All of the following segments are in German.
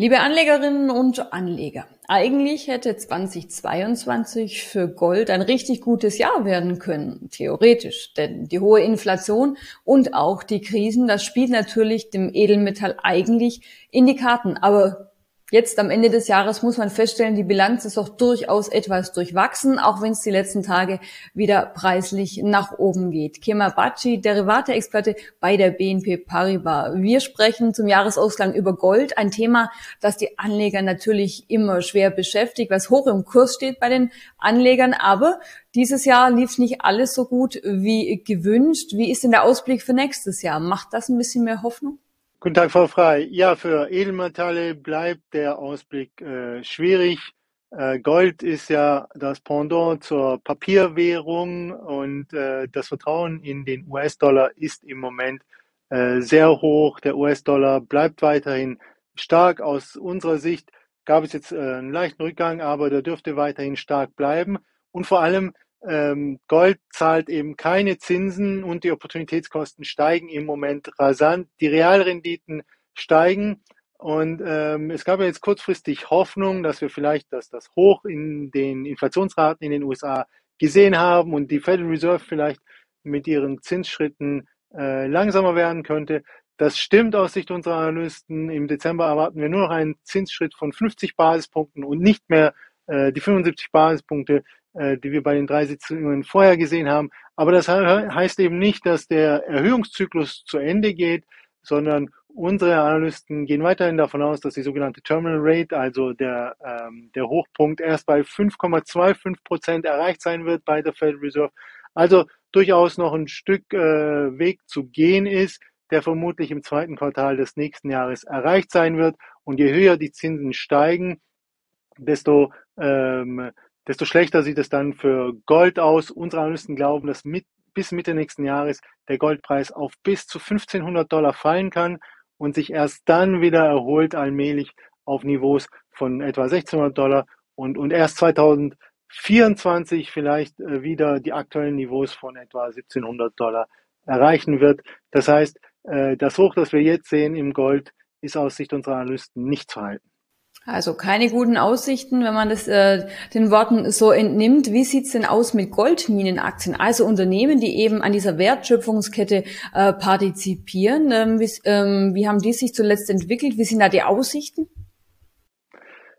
Liebe Anlegerinnen und Anleger, eigentlich hätte 2022 für Gold ein richtig gutes Jahr werden können, theoretisch, denn die hohe Inflation und auch die Krisen, das spielt natürlich dem Edelmetall eigentlich in die Karten. Aber Jetzt am Ende des Jahres muss man feststellen, die Bilanz ist auch durchaus etwas durchwachsen, auch wenn es die letzten Tage wieder preislich nach oben geht. Kema Baci, Derivate-Experte bei der BNP Paribas. Wir sprechen zum Jahresausklang über Gold, ein Thema, das die Anleger natürlich immer schwer beschäftigt, was hoch im Kurs steht bei den Anlegern. Aber dieses Jahr lief nicht alles so gut wie gewünscht. Wie ist denn der Ausblick für nächstes Jahr? Macht das ein bisschen mehr Hoffnung? Guten Tag, Frau Frei. Ja, für Edelmetalle bleibt der Ausblick äh, schwierig. Äh, Gold ist ja das Pendant zur Papierwährung und äh, das Vertrauen in den US-Dollar ist im Moment äh, sehr hoch. Der US-Dollar bleibt weiterhin stark. Aus unserer Sicht gab es jetzt äh, einen leichten Rückgang, aber der dürfte weiterhin stark bleiben. Und vor allem Gold zahlt eben keine Zinsen und die Opportunitätskosten steigen im Moment rasant. Die Realrenditen steigen und ähm, es gab ja jetzt kurzfristig Hoffnung, dass wir vielleicht dass das Hoch in den Inflationsraten in den USA gesehen haben und die Federal Reserve vielleicht mit ihren Zinsschritten äh, langsamer werden könnte. Das stimmt aus Sicht unserer Analysten. Im Dezember erwarten wir nur noch einen Zinsschritt von 50 Basispunkten und nicht mehr äh, die 75 Basispunkte, die wir bei den drei Sitzungen vorher gesehen haben. Aber das heißt eben nicht, dass der Erhöhungszyklus zu Ende geht, sondern unsere Analysten gehen weiterhin davon aus, dass die sogenannte Terminal Rate, also der, ähm, der Hochpunkt, erst bei 5,25 Prozent erreicht sein wird bei der Federal Reserve. Also durchaus noch ein Stück äh, Weg zu gehen ist, der vermutlich im zweiten Quartal des nächsten Jahres erreicht sein wird. Und je höher die Zinsen steigen, desto ähm, desto schlechter sieht es dann für Gold aus. Unsere Analysten glauben, dass mit, bis Mitte nächsten Jahres der Goldpreis auf bis zu 1500 Dollar fallen kann und sich erst dann wieder erholt allmählich auf Niveaus von etwa 1600 Dollar und, und erst 2024 vielleicht äh, wieder die aktuellen Niveaus von etwa 1700 Dollar erreichen wird. Das heißt, äh, das Hoch, das wir jetzt sehen im Gold, ist aus Sicht unserer Analysten nicht zu halten. Also keine guten Aussichten, wenn man das äh, den Worten so entnimmt. Wie sieht's denn aus mit Goldminenaktien, also Unternehmen, die eben an dieser Wertschöpfungskette äh, partizipieren? Ähm, wie, ähm, wie haben die sich zuletzt entwickelt? Wie sind da die Aussichten?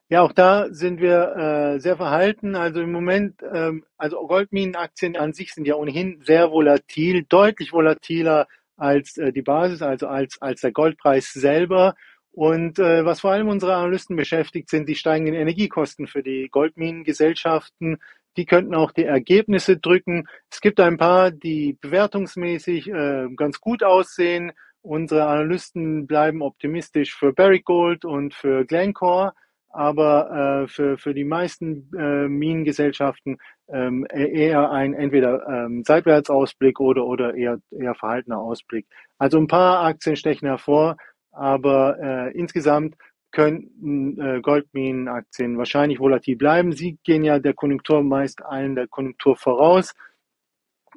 Ja, auch da sind wir äh, sehr verhalten. Also im Moment, ähm, also Goldminenaktien an sich sind ja ohnehin sehr volatil, deutlich volatiler als äh, die Basis, also als, als der Goldpreis selber. Und äh, was vor allem unsere Analysten beschäftigt, sind die steigenden Energiekosten für die Goldminengesellschaften. Die könnten auch die Ergebnisse drücken. Es gibt ein paar, die bewertungsmäßig äh, ganz gut aussehen. Unsere Analysten bleiben optimistisch für Barrick Gold und für Glencore, aber äh, für, für die meisten äh, Minengesellschaften ähm, eher ein entweder ähm, Seitwärtsausblick oder, oder eher, eher verhaltener Ausblick. Also ein paar Aktien stechen hervor aber äh, insgesamt könnten äh, Goldminenaktien wahrscheinlich volatil bleiben. Sie gehen ja der Konjunktur meist allen der Konjunktur voraus.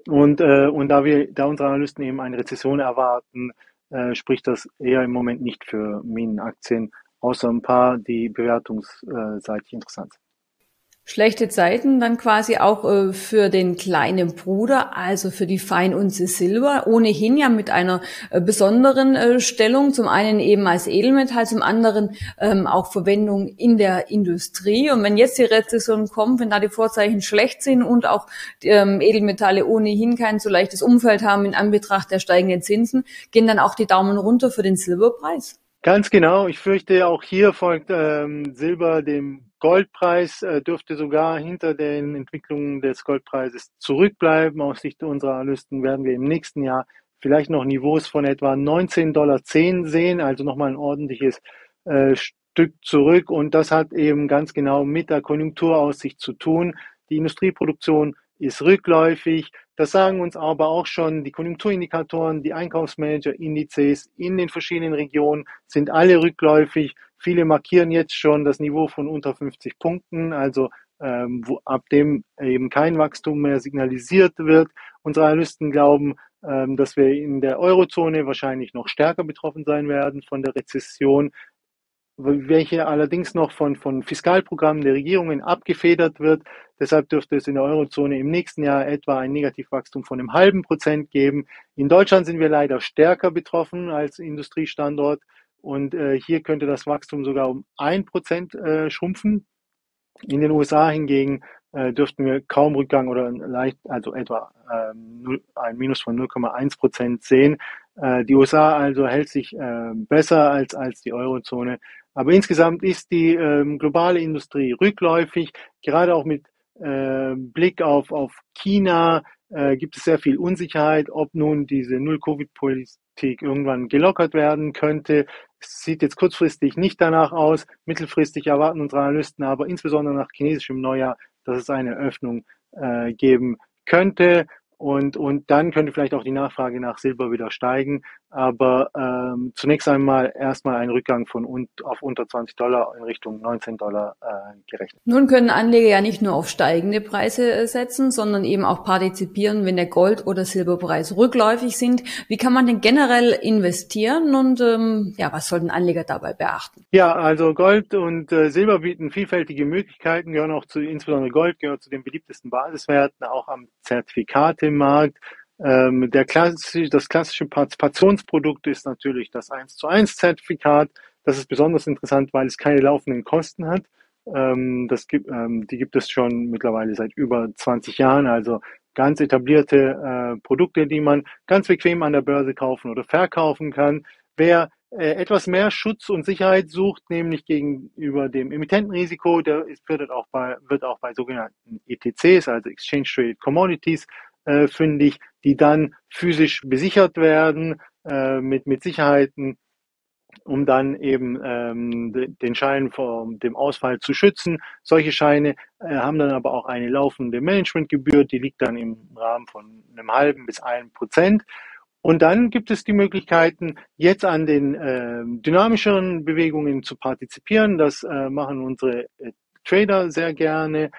Und, äh, und da wir, da unsere Analysten eben eine Rezession erwarten, äh, spricht das eher im Moment nicht für Minenaktien, außer ein paar, die bewertungsseitig interessant sind. Schlechte Zeiten dann quasi auch äh, für den kleinen Bruder, also für die Feinunze Silber, ohnehin ja mit einer äh, besonderen äh, Stellung, zum einen eben als Edelmetall, zum anderen ähm, auch Verwendung in der Industrie. Und wenn jetzt die Rezession kommt, wenn da die Vorzeichen schlecht sind und auch ähm, Edelmetalle ohnehin kein so leichtes Umfeld haben in Anbetracht der steigenden Zinsen, gehen dann auch die Daumen runter für den Silberpreis. Ganz genau. Ich fürchte, auch hier folgt ähm, Silber dem Goldpreis äh, dürfte sogar hinter den Entwicklungen des Goldpreises zurückbleiben. Aus Sicht unserer Analysten werden wir im nächsten Jahr vielleicht noch Niveaus von etwa 19,10 Dollar sehen, also nochmal ein ordentliches äh, Stück zurück. Und das hat eben ganz genau mit der Konjunkturaussicht zu tun. Die Industrieproduktion ist rückläufig. Das sagen uns aber auch schon die Konjunkturindikatoren, die Einkaufsmanager-Indizes in den verschiedenen Regionen sind alle rückläufig. Viele markieren jetzt schon das Niveau von unter 50 Punkten, also ähm, wo, ab dem eben kein Wachstum mehr signalisiert wird. Unsere Analysten glauben, ähm, dass wir in der Eurozone wahrscheinlich noch stärker betroffen sein werden von der Rezession. Welche allerdings noch von, von Fiskalprogrammen der Regierungen abgefedert wird. Deshalb dürfte es in der Eurozone im nächsten Jahr etwa ein Negativwachstum von einem halben Prozent geben. In Deutschland sind wir leider stärker betroffen als Industriestandort und äh, hier könnte das Wachstum sogar um ein Prozent äh, schrumpfen. In den USA hingegen äh, dürften wir kaum Rückgang oder leicht, also etwa äh, ein Minus von 0,1 Prozent sehen. Äh, die USA also hält sich äh, besser als, als die Eurozone. Aber insgesamt ist die ähm, globale Industrie rückläufig, gerade auch mit äh, Blick auf, auf China äh, gibt es sehr viel Unsicherheit, ob nun diese Null-Covid-Politik irgendwann gelockert werden könnte. Es sieht jetzt kurzfristig nicht danach aus. Mittelfristig erwarten unsere Analysten aber insbesondere nach chinesischem Neujahr dass es eine Öffnung äh, geben könnte. Und, und dann könnte vielleicht auch die Nachfrage nach Silber wieder steigen. Aber ähm, zunächst einmal erstmal ein Rückgang von un auf unter 20 Dollar in Richtung 19 Dollar äh, gerechnet. Nun können Anleger ja nicht nur auf steigende Preise äh, setzen, sondern eben auch partizipieren, wenn der Gold- oder Silberpreis rückläufig sind. Wie kann man denn generell investieren und ähm, ja, was sollten Anleger dabei beachten? Ja, also Gold und äh, Silber bieten vielfältige Möglichkeiten, gehören auch zu, insbesondere Gold gehört zu den beliebtesten Basiswerten, auch am Zertifikatemarkt. Ähm, der klassische, das klassische Partizipationsprodukt ist natürlich das 1 zu 1 Zertifikat. Das ist besonders interessant, weil es keine laufenden Kosten hat. Ähm, das gibt, ähm, die gibt es schon mittlerweile seit über 20 Jahren, also ganz etablierte äh, Produkte, die man ganz bequem an der Börse kaufen oder verkaufen kann. Wer äh, etwas mehr Schutz und Sicherheit sucht, nämlich gegenüber dem Emittentenrisiko, der ist, wird auch bei, wird auch bei sogenannten ETCs, also Exchange Traded Commodities, äh, fündig, die dann physisch besichert werden äh, mit, mit Sicherheiten, um dann eben ähm, den Schein vor dem Ausfall zu schützen. Solche Scheine äh, haben dann aber auch eine laufende Managementgebühr, die liegt dann im Rahmen von einem halben bis einem Prozent. Und dann gibt es die Möglichkeiten, jetzt an den äh, dynamischeren Bewegungen zu partizipieren. Das äh, machen unsere äh, Trader sehr gerne,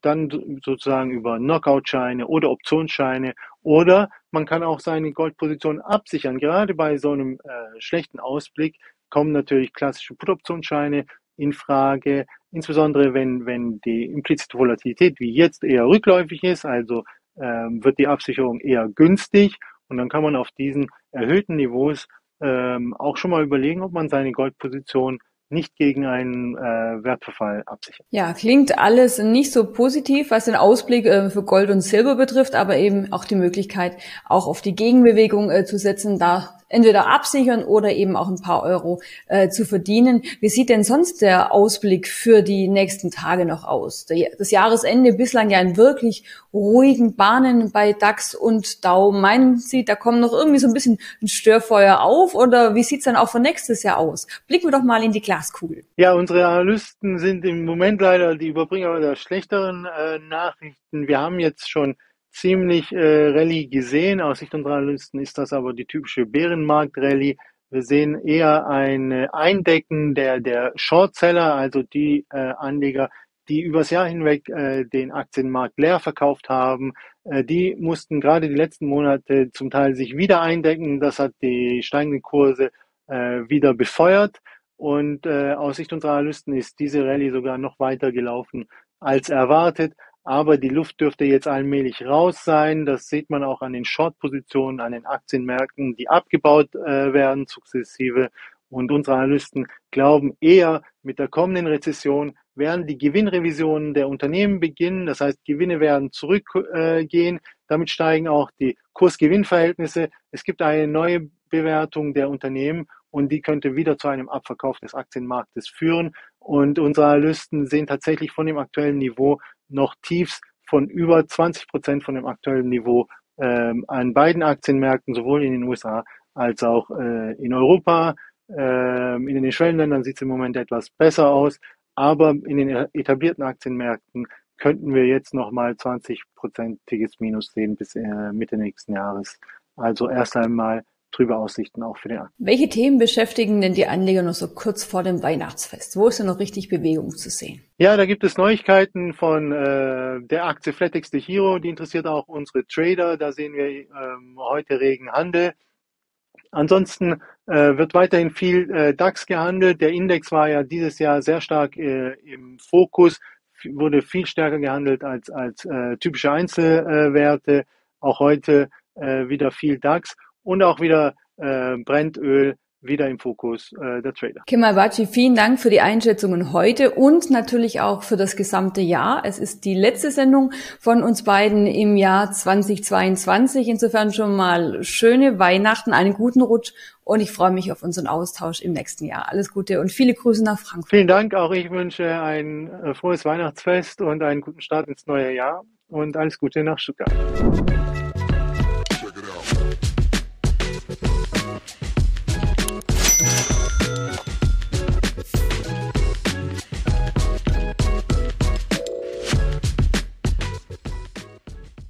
dann sozusagen über Knockout-Scheine oder Optionsscheine oder man kann auch seine Goldposition absichern. Gerade bei so einem äh, schlechten Ausblick kommen natürlich klassische Put-Optionsscheine in Frage, insbesondere wenn, wenn die implizite Volatilität wie jetzt eher rückläufig ist, also ähm, wird die Absicherung eher günstig und dann kann man auf diesen erhöhten Niveaus ähm, auch schon mal überlegen, ob man seine Goldposition nicht gegen einen äh, Wertverfall absichern. Ja, klingt alles nicht so positiv, was den Ausblick äh, für Gold und Silber betrifft, aber eben auch die Möglichkeit, auch auf die Gegenbewegung äh, zu setzen. Da entweder absichern oder eben auch ein paar Euro äh, zu verdienen. Wie sieht denn sonst der Ausblick für die nächsten Tage noch aus? Das Jahresende bislang ja in wirklich ruhigen Bahnen bei DAX und DAO. Meinen Sie, da kommt noch irgendwie so ein bisschen ein Störfeuer auf oder wie sieht's dann auch für nächstes Jahr aus? Blicken wir doch mal in die Glaskugel. Ja, unsere Analysten sind im Moment leider die Überbringer der schlechteren äh, Nachrichten. Wir haben jetzt schon ziemlich äh, Rallye gesehen. Aus Sicht unserer Analysten ist das aber die typische Bärenmarkt-Rallye. Wir sehen eher ein Eindecken der, der Shortseller, also die äh, Anleger, die übers Jahr hinweg äh, den Aktienmarkt leer verkauft haben. Äh, die mussten gerade die letzten Monate zum Teil sich wieder eindecken. Das hat die steigenden Kurse äh, wieder befeuert. Und äh, aus Sicht unserer Analysten ist diese Rallye sogar noch weiter gelaufen als erwartet. Aber die Luft dürfte jetzt allmählich raus sein. Das sieht man auch an den Short-Positionen, an den Aktienmärkten, die abgebaut äh, werden sukzessive. Und unsere Analysten glauben eher, mit der kommenden Rezession werden die Gewinnrevisionen der Unternehmen beginnen. Das heißt, Gewinne werden zurückgehen. Äh, Damit steigen auch die Kurs-Gewinn-Verhältnisse. Es gibt eine neue Bewertung der Unternehmen und die könnte wieder zu einem Abverkauf des Aktienmarktes führen. Und unsere Analysten sehen tatsächlich von dem aktuellen Niveau noch Tiefs von über 20 Prozent von dem aktuellen Niveau ähm, an beiden Aktienmärkten, sowohl in den USA als auch äh, in Europa. Ähm, in den Schwellenländern sieht es im Moment etwas besser aus, aber in den etablierten Aktienmärkten könnten wir jetzt nochmal 20-prozentiges Minus sehen bis äh, Mitte nächsten Jahres. Also erst einmal trübe Aussichten auch für den Akten. Welche Themen beschäftigen denn die Anleger noch so kurz vor dem Weihnachtsfest? Wo ist denn noch richtig Bewegung zu sehen? Ja, da gibt es Neuigkeiten von äh, der Aktie Flatex de Hero, die interessiert auch unsere Trader. Da sehen wir ähm, heute regen Handel. Ansonsten äh, wird weiterhin viel äh, DAX gehandelt. Der Index war ja dieses Jahr sehr stark äh, im Fokus, wurde viel stärker gehandelt als, als äh, typische Einzelwerte. Auch heute äh, wieder viel DAX und auch wieder äh, Brennöl wieder im Fokus äh, der Trader. Kemal Baci, vielen Dank für die Einschätzungen heute und natürlich auch für das gesamte Jahr. Es ist die letzte Sendung von uns beiden im Jahr 2022. Insofern schon mal schöne Weihnachten, einen guten Rutsch und ich freue mich auf unseren Austausch im nächsten Jahr. Alles Gute und viele Grüße nach Frankfurt. Vielen Dank. Auch ich wünsche ein äh, frohes Weihnachtsfest und einen guten Start ins neue Jahr und alles Gute nach Stuttgart.